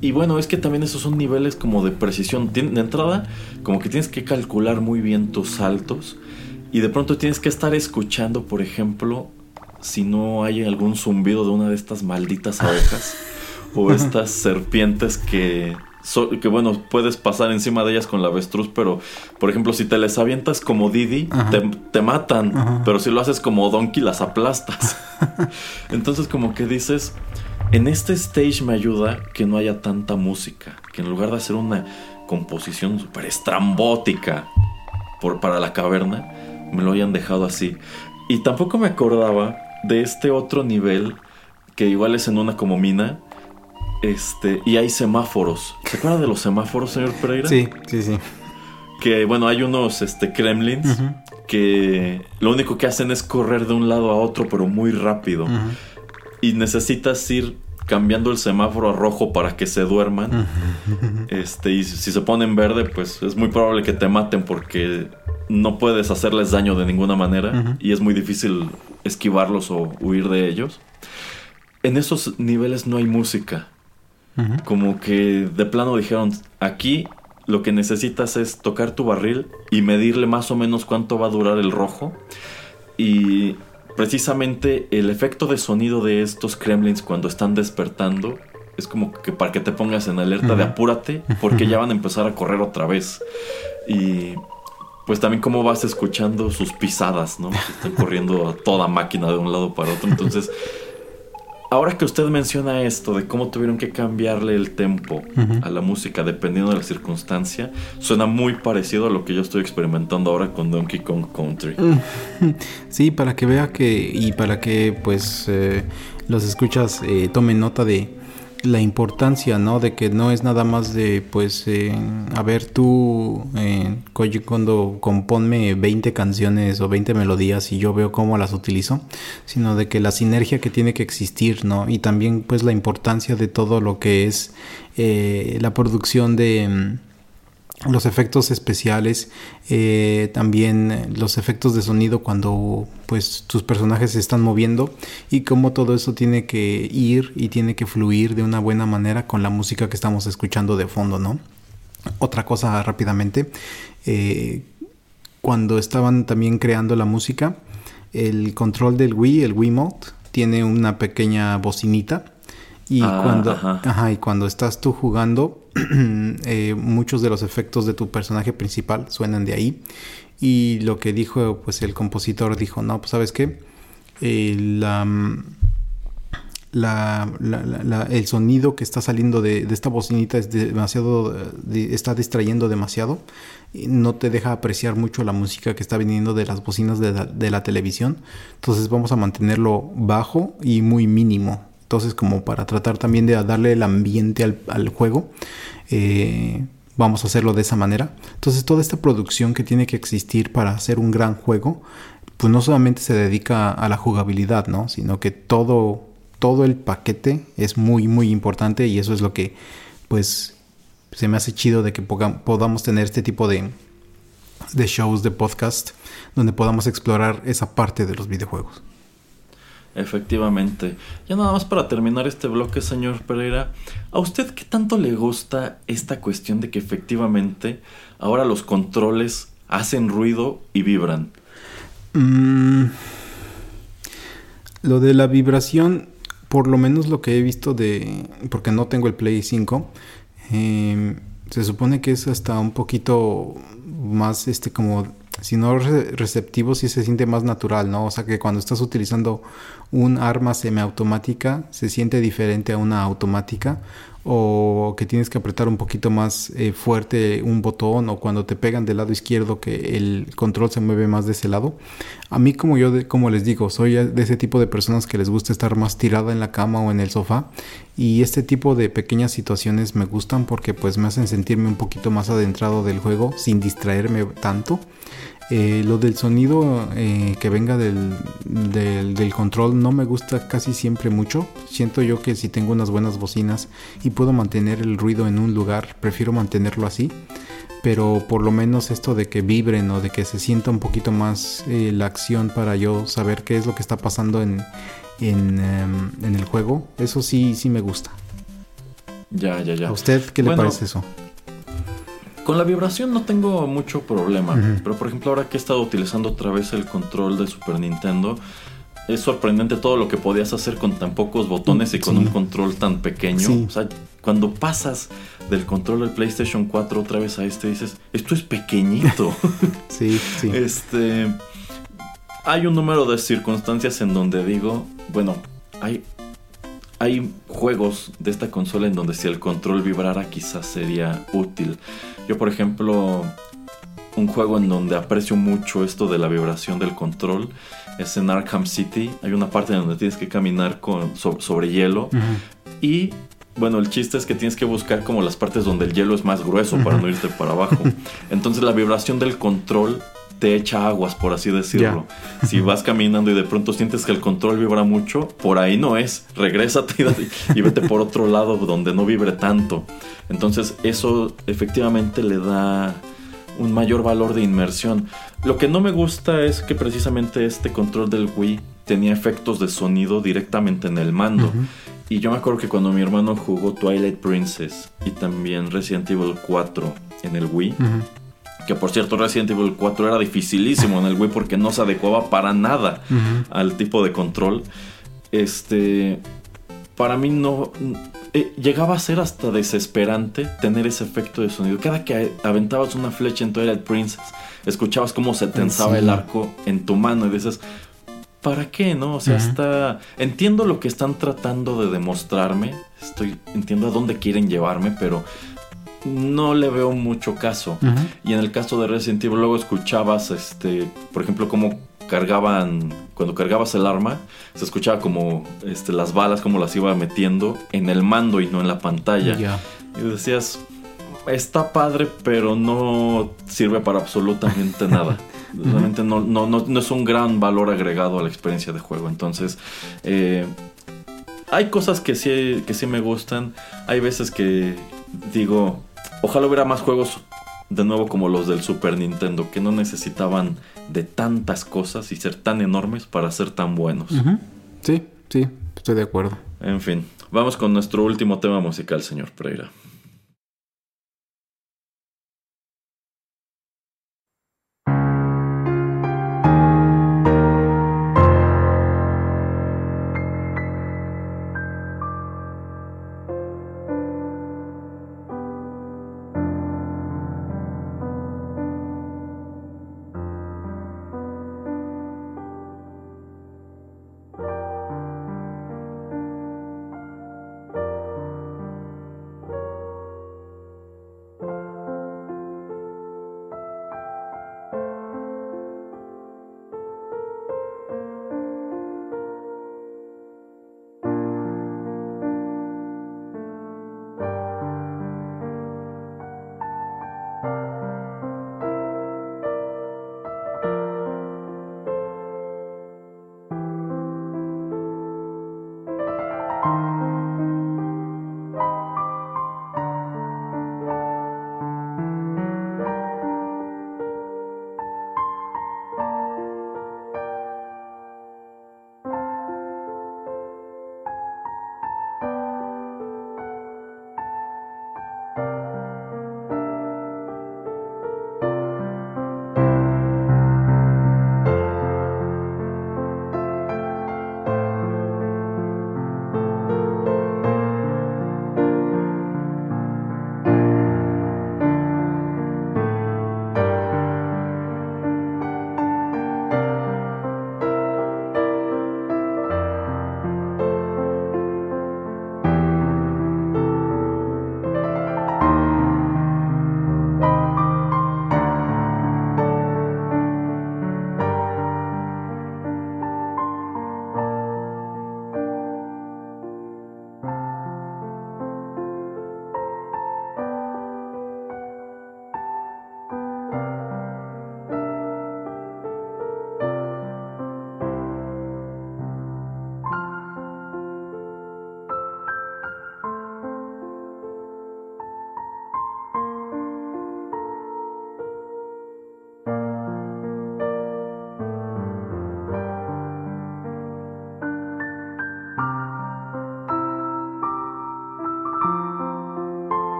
y bueno, es que también esos son niveles como de precisión. De entrada, como que tienes que calcular muy bien tus saltos. Y de pronto tienes que estar escuchando, por ejemplo, si no hay algún zumbido de una de estas malditas abejas. *laughs* o estas serpientes que que bueno, puedes pasar encima de ellas con la avestruz, pero por ejemplo, si te les avientas como Didi, te, matan, pero si lo haces como Donkey, las aplastas. *laughs* Entonces, como que dices, en este stage me ayuda que no haya tanta música, que en lugar de hacer una composición súper estrambótica por, para la caverna, me lo hayan dejado así. Y tampoco me acordaba de este otro nivel que igual es en una como mina este, y hay semáforos. ¿Se acuerda de los semáforos, señor Pereira? Sí, sí, sí. Que bueno, hay unos este, Kremlins que lo único que hacen es correr de un lado a otro, pero muy rápido. Y necesitas ir cambiando el semáforo a rojo para que se duerman. *laughs* Este, y si se ponen verde, pues es muy probable que te maten porque no puedes hacerles daño de ninguna manera y es muy difícil esquivarlos o huir de ellos. En esos niveles no hay música. Como que de plano dijeron, aquí lo que necesitas es tocar tu barril y medirle más o menos cuánto va a durar el rojo. Y precisamente el efecto de sonido de estos Kremlins cuando están despertando es como que para que te pongas en alerta de apúrate porque ya van a empezar a correr otra vez. Y pues también como vas escuchando sus pisadas, ¿no? están corriendo a toda máquina de un lado para otro. Entonces Ahora que usted menciona esto de cómo tuvieron que cambiarle el tempo a la música dependiendo de la circunstancia, suena muy parecido a lo que yo estoy experimentando ahora con Donkey Kong Country. *laughs* Sí, para que vea que y para que pues eh, los escuchas eh, tomen nota de la importancia, ¿no? De que no es nada más de, pues, eh, a ver, tú, eh, cuando componme 20 canciones o 20 melodías y yo veo cómo las utilizo, sino de que la sinergia que tiene que existir, ¿no? Y también, pues, la importancia de todo lo que es eh, la producción de los efectos especiales, eh, también los efectos de sonido cuando pues tus personajes se están moviendo y cómo todo eso tiene que ir y tiene que fluir de una buena manera con la música que estamos escuchando de fondo, ¿no? Otra cosa rápidamente, eh, cuando estaban también creando la música, el control del Wii, el Wiimote, tiene una pequeña bocinita y, ah, cuando, y cuando estás tú jugando, *clears throat* eh, muchos de los efectos de tu personaje principal suenan de ahí. Y lo que dijo, pues el compositor dijo, no, pues sabes qué, eh, la, el sonido que está saliendo de, esta bocinita es demasiado, está distrayendo demasiado. Y no te deja apreciar mucho la música que está viniendo de las bocinas de de la televisión. Entonces vamos a mantenerlo bajo y muy mínimo entonces, como para tratar también de darle el ambiente al, juego, eh, vamos a hacerlo de esa manera. Entonces, toda esta producción que tiene que existir para hacer un gran juego, pues no solamente se dedica a la jugabilidad, ¿no? Sino que todo, todo el paquete es muy, muy importante y eso es lo que, pues, se me hace chido de que podamos tener este tipo de, de shows, de podcast, donde podamos explorar esa parte de los videojuegos. Efectivamente. Ya nada más para terminar este bloque, señor Pereira, ¿a usted qué tanto le gusta esta cuestión de que efectivamente ahora los controles hacen ruido y vibran? Mm, lo de la vibración, por lo menos lo que he visto de... porque no tengo el Play 5, em, se supone que es hasta un poquito más, este, como si no receptivo, sí se siente más natural, ¿no? O sea que cuando estás utilizando un arma semiautomática, se siente diferente a una automática, o que tienes que apretar un poquito más eh, fuerte un botón, o cuando te pegan del lado izquierdo, que el control se mueve más de ese lado. A mí, como yo, como les digo, soy de ese tipo de personas que les gusta estar más tirada en la cama o en el sofá, y este tipo de pequeñas situaciones me gustan porque pues me hacen sentirme un poquito más adentrado del juego sin distraerme tanto. Eh, lo del sonido eh, que venga del, del, control no me gusta casi siempre mucho. Siento yo que si tengo unas buenas bocinas y puedo mantener el ruido en un lugar, prefiero mantenerlo así. Pero por lo menos esto de que vibren o de que se sienta un poquito más eh, la acción para yo saber qué es lo que está pasando en, en, em, en el juego, eso sí, sí me gusta. Ya, ya, ya. ¿A usted qué le parece eso? Con la vibración no tengo mucho problema, pero por ejemplo ahora que he estado utilizando otra vez el control de Super Nintendo, es sorprendente todo lo que podías hacer con tan pocos botones y con un control tan pequeño. O sea, cuando pasas del control del PlayStation 4 otra vez a este, dices, esto es pequeñito. *laughs* sí, sí. Este. Hay un número de circunstancias en donde digo, bueno, hay hay juegos de esta consola en donde si el control vibrara quizás sería útil. Yo por ejemplo, un juego en donde aprecio mucho esto de la vibración del control es en Arkham City. Hay una parte en donde tienes que caminar con, sobre, hielo y bueno, el chiste es que tienes que buscar como las partes donde el hielo es más grueso para no irte para abajo. *laughs* Entonces la vibración del control te echa aguas, por así decirlo. Si vas caminando y de pronto sientes que el control vibra mucho, por ahí no es. Regrésate y, vete por otro lado donde no vibre tanto. Entonces eso efectivamente le da un mayor valor de inmersión. Lo que no me gusta es que precisamente este control del Wii tenía efectos de sonido directamente en el mando. Y yo me acuerdo que cuando mi hermano jugó Twilight Princess y también Resident Evil 4 en el Wii, que por cierto, Resident Evil 4 era dificilísimo en el Wii porque no se adecuaba para nada al tipo de control. Este. Para mí no. Eh, llegaba a ser hasta desesperante tener ese efecto de sonido. Cada que aventabas una flecha en Twilight Princess, escuchabas cómo se tensaba el arco en tu mano y dices. ¿Para qué, no? O sea, está. Entiendo lo que están tratando de demostrarme. Estoy. Entiendo a dónde quieren llevarme, pero no le veo mucho caso. Y en el caso de Resident Evil luego escuchabas, este, por ejemplo, cómo cargaban, cuando cargabas el arma, se escuchaba como este, las balas, como las iba metiendo en el mando y no en la pantalla. Y decías, está padre, pero no sirve para absolutamente *laughs* nada. Realmente no, no, no, es un gran valor agregado a la experiencia de juego. Entonces, eh, hay cosas que sí, que sí me gustan. Hay veces que digo, Ojalá hubiera más juegos de nuevo como los del Super Nintendo, que no necesitaban de tantas cosas y ser tan enormes para ser tan buenos. Sí, sí, estoy de acuerdo. En fin, vamos con nuestro último tema musical, señor Pereira.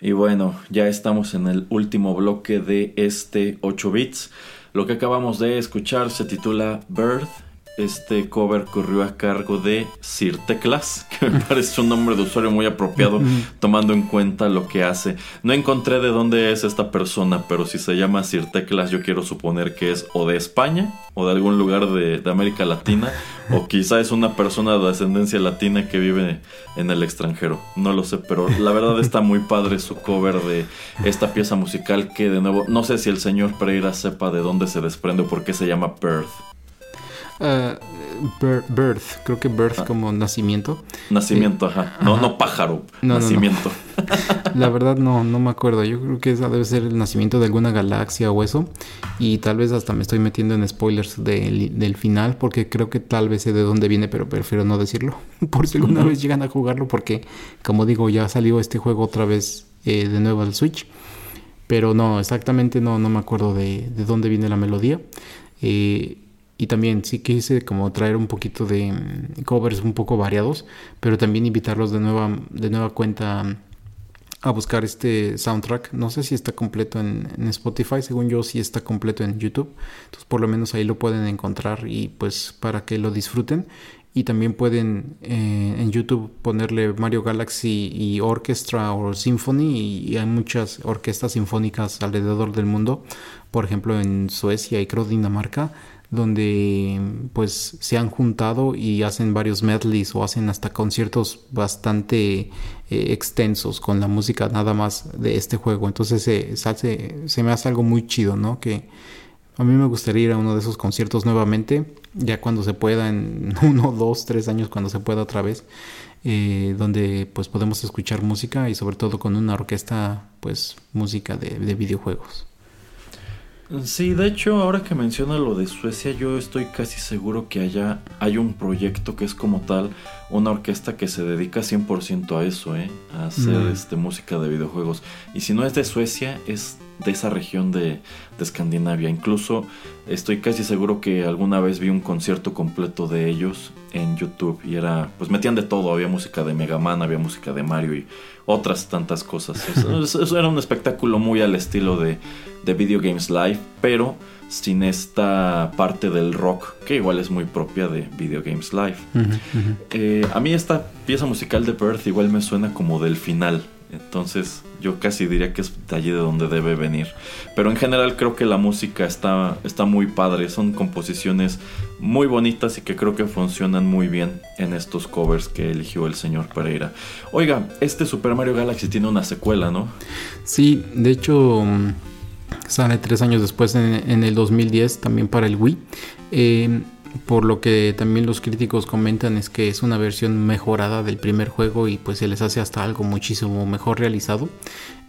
Y bueno, ya estamos en el último bloque de este 8 bits. Lo que acabamos de escuchar se titula Birth este cover corrió a cargo de Sir Teclas, *laughs* que me parece un nombre de usuario muy apropiado tomando en cuenta lo que hace. No encontré de dónde es esta persona, pero si se llama Sir Teclas yo quiero suponer que es o de España o de algún lugar de, América Latina *laughs* o quizá es una persona de ascendencia latina que vive en el extranjero. No lo sé, pero la verdad está muy padre su cover de esta pieza musical que de nuevo no sé si el señor Pereira sepa de dónde se desprende o por qué se llama Perth. Uh, birth, creo que birth ah. como nacimiento. Nacimiento, ajá. No, no pájaro, nacimiento. *laughs* La verdad no, no me acuerdo. Yo creo que esa debe ser el nacimiento de alguna galaxia o eso. Y tal vez hasta me estoy metiendo en spoilers del final porque creo que tal vez sé de dónde viene, pero prefiero no decirlo. *laughs* Por si alguna vez llegan a jugarlo porque, como digo, ya salió este juego otra vez eh, de nuevo al Switch. Pero no, exactamente no, no me acuerdo de, de dónde viene la melodía. Eh, y también sí quise como traer un poquito de mm, covers un poco variados, pero también invitarlos de nueva, de nueva cuenta mm, a buscar este soundtrack. No sé si está completo en, Spotify, según yo sí está completo en YouTube. Entonces por lo menos ahí lo pueden encontrar y pues para que lo disfruten. Y también pueden eh, en YouTube ponerle Mario Galaxy y Orchestra o Symphony y hay muchas orquestas sinfónicas alrededor del mundo. Por ejemplo en Suecia y creo Dinamarca donde pues se han juntado y hacen varios medleys o hacen hasta conciertos bastante eh, extensos con la música nada más de este juego. Entonces se, se me hace algo muy chido, ¿no? Que a mí me gustaría ir a uno de esos conciertos nuevamente, ya cuando se pueda, en *laughs* uno, dos, tres años, cuando se pueda otra vez, eh, donde pues podemos escuchar música y sobre todo con una orquesta, pues música de, de videojuegos. Sí, de hecho, ahora que menciona lo de Suecia, yo estoy casi seguro que allá hay un proyecto que es como tal una orquesta que se dedica 100% a eso, ¿eh? a hacer mm. este, música de videojuegos. Y si no es de Suecia, es de esa región de, de, Escandinavia. Incluso estoy casi seguro que alguna vez vi un concierto completo de ellos en YouTube y era, pues metían de todo, había música de Mega Man, había música de Mario y otras tantas cosas. Eso, *laughs* era un espectáculo muy al estilo de, de Video Games Live, pero sin esta parte del rock que igual es muy propia de Video Games Live. Eh, a mí esta pieza musical de Perth igual me suena como del final entonces yo casi diría que es de allí de donde debe venir. Pero en general creo que la música está, está muy padre. Son composiciones muy bonitas y que creo que funcionan muy bien en estos covers que eligió el señor Pereira. Oiga, este Super Mario Galaxy tiene una secuela, ¿no? Sí, de hecho mm, sale tres años después en, en el 2010 también para el Wii. Eh, por lo que también los críticos comentan es que es una versión mejorada del primer juego y pues se les hace hasta algo muchísimo mejor realizado.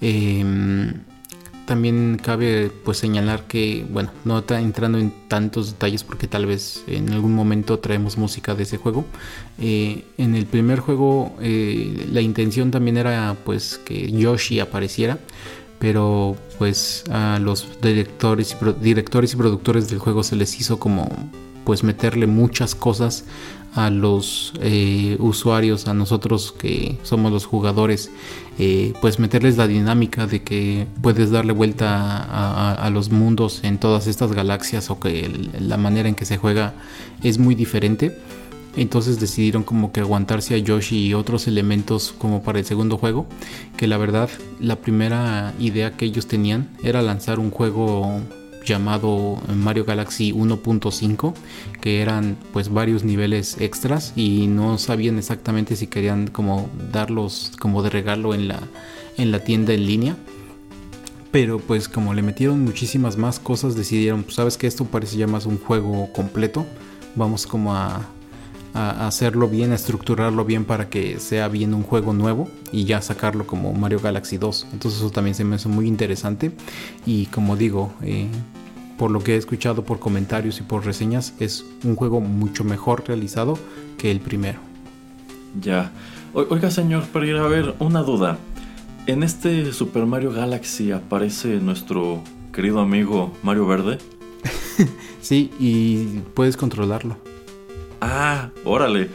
Em, también cabe pues señalar que, bueno, no está entrando en tantos detalles porque tal vez en algún momento traemos música de ese juego. Eh, en el primer juego eh, la intención también era pues que Yoshi apareciera, pero pues a los directores directores y productores del juego se les hizo como pues meterle muchas cosas a los eh, usuarios, a nosotros que somos los jugadores, eh, pues meterles la dinámica de que puedes darle vuelta a, los mundos en todas estas galaxias o que la manera en que se juega es muy diferente. Entonces decidieron como que aguantarse a Yoshi y otros elementos como para el segundo juego. Que la verdad, la primera idea que ellos tenían era lanzar un juego llamado Mario Galaxy 1.5 que eran pues varios niveles extras y no sabían exactamente si querían como darlos como de regalo en la en la tienda en línea. Pero pues como le metieron muchísimas más cosas decidieron pues sabes que esto parece ya más un juego completo. Vamos como a, a hacerlo bien, a estructurarlo bien para que sea bien un juego nuevo y ya sacarlo como Mario Galaxy 2. Entonces eso también se me hace muy interesante y como digo, eh, por lo que he escuchado por comentarios y por reseñas, es un juego mucho mejor realizado que el primero. Ya. oiga, señor Pereira, a ver, una duda. ¿En este Super Mario Galaxy aparece nuestro querido amigo Mario Verde? *laughs* sí, y puedes controlarlo. Ah, órale.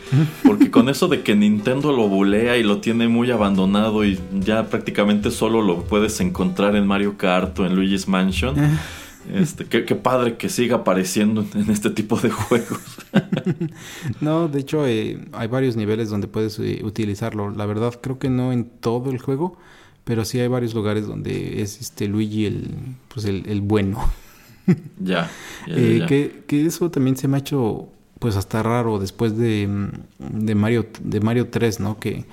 Porque con eso de que Nintendo lo bulea y lo tiene muy abandonado y ya prácticamente solo lo puedes encontrar en Mario Kart o en Luigi's Mansion. *laughs* Este, qué, padre que siga apareciendo en este tipo de juegos. *laughs* no, de hecho eh, hay varios niveles donde puedes eh, utilizarlo. La verdad creo que no en todo el juego, pero sí hay varios lugares donde es este Luigi el, pues el, bueno. ya. Eh, que, que, eso también se me ha hecho pues hasta raro después de, de Mario de Mario 3, ¿no? Que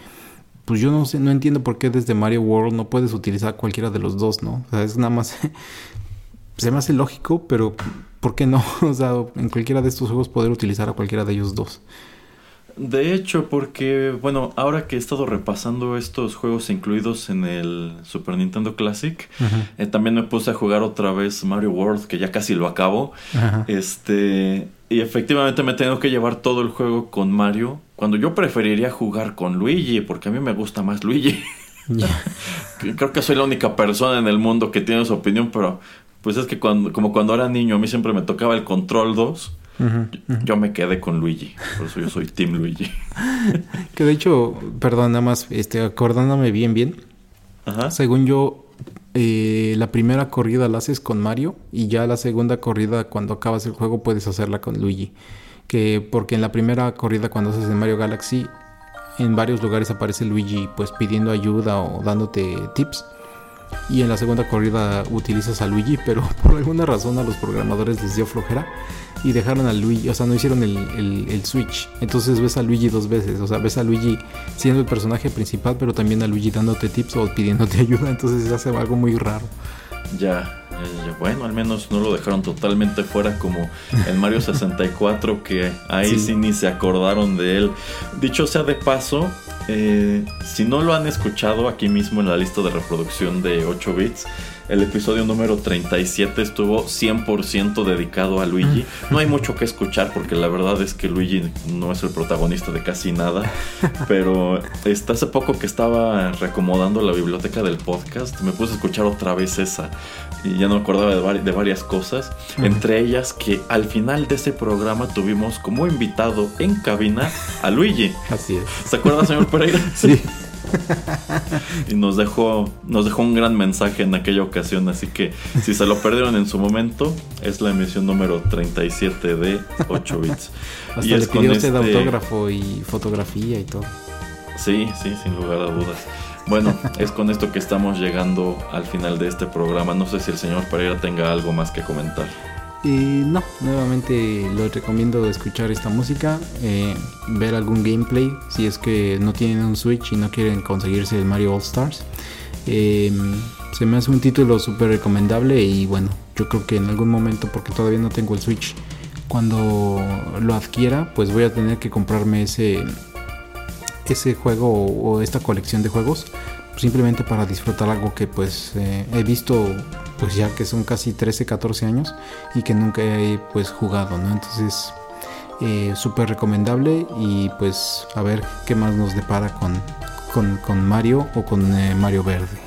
pues yo no sé, no entiendo por qué desde Mario World no puedes utilizar cualquiera de los dos, ¿no? O sea, es nada más *laughs* se me hace lógico, pero ¿por qué no? *laughs* O sea, en cualquiera de estos juegos poder utilizar a cualquiera de ellos dos. De hecho, porque, bueno, ahora que he estado repasando estos juegos incluidos en el Super Nintendo Classic, eh, también me puse a jugar otra vez Mario World, que ya casi lo acabo. Este, y efectivamente me tengo que llevar todo el juego con Mario, cuando yo preferiría jugar con Luigi, porque a mí me gusta más Luigi. *laughs* Creo que soy la única persona en el mundo que tiene su opinión, pero pues es que cuando, como cuando era niño, a mí siempre me tocaba el Control 2. Yo me quedé con Luigi, por eso yo soy Team Luigi. *laughs* que de hecho, perdón, nada más, este, acordándome bien, bien. Ajá. Según yo, eh, la primera corrida la haces con Mario y ya la segunda corrida, cuando acabas el juego, puedes hacerla con Luigi. Que porque en la primera corrida, cuando haces en Mario Galaxy, en varios lugares aparece Luigi, pues pidiendo ayuda o dándote tips y en la segunda corrida utilizas a Luigi, pero *laughs* por alguna razón a los programadores les dio flojera y dejaron a Luigi, o sea, no hicieron el, el, switch. Entonces ves a Luigi dos veces, o sea, ves a Luigi siendo el personaje principal, pero también a Luigi dándote tips o pidiéndote *laughs* ayuda, entonces se hace algo muy raro. Ya, bueno, al menos no lo dejaron totalmente fuera como el Mario *laughs* 64, que ahí sí. ni se acordaron de él. Dicho sea de paso, eh, si no lo han escuchado aquí mismo en la lista de reproducción de 8 bits, el episodio número 37 estuvo 100% dedicado a Luigi. *laughs* No hay mucho que escuchar porque la verdad es que Luigi no es el protagonista de casi nada. Pero hace poco que estaba reacomodando la biblioteca del podcast, me puse a escuchar otra vez esa y ya no me acordaba de, varias cosas. Entre ellas que al final de ese programa tuvimos como invitado en cabina a Luigi. Así es. ¿Se acuerda, señor Pereira? *laughs* Sí y nos dejó, nos dejó un gran mensaje en aquella ocasión. Así que si se lo perdieron en su momento, es la emisión número 37 de 8 bits. *laughs* Hasta y le pidió usted este autógrafo y fotografía y todo. Sí, sí, sin lugar a dudas. Bueno, es con esto que estamos llegando al final de este programa. No sé si el señor Pereira tenga algo más que comentar. Y no, nuevamente les recomiendo escuchar esta música, eh, ver algún gameplay si es que no tienen un Switch y no quieren conseguirse el Mario All Stars. Em, se me hace un título súper recomendable y bueno, yo creo que en algún momento, porque todavía no tengo el Switch, cuando lo adquiera, pues voy a tener que comprarme ese, ese juego o, esta colección de juegos simplemente para disfrutar algo que pues eh, he visto pues ya que son casi 13, 14 años y que nunca he pues jugado, ¿no? Entonces, eh, súper recomendable y pues a ver qué más nos depara con, con, Mario o con eh, Mario Verde.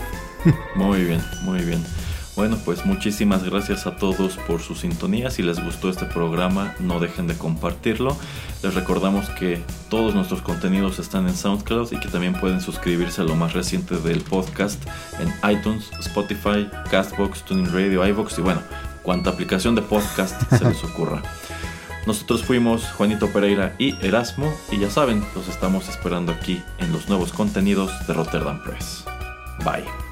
muy bien, muy bien. Bueno, pues muchísimas gracias a todos por su sintonía. Si les gustó este programa, no dejen de compartirlo. Les recordamos que todos nuestros contenidos están en SoundCloud y que también pueden suscribirse a lo más reciente del podcast en iTunes, Spotify, Castbox, Tuning Radio, iVoox y bueno, cuanta aplicación de podcast se les *laughs* ocurra. Nosotros fuimos Juanito Pereira y Erasmo y ya saben, los estamos esperando aquí en los nuevos contenidos de Rotterdam Press. Bye.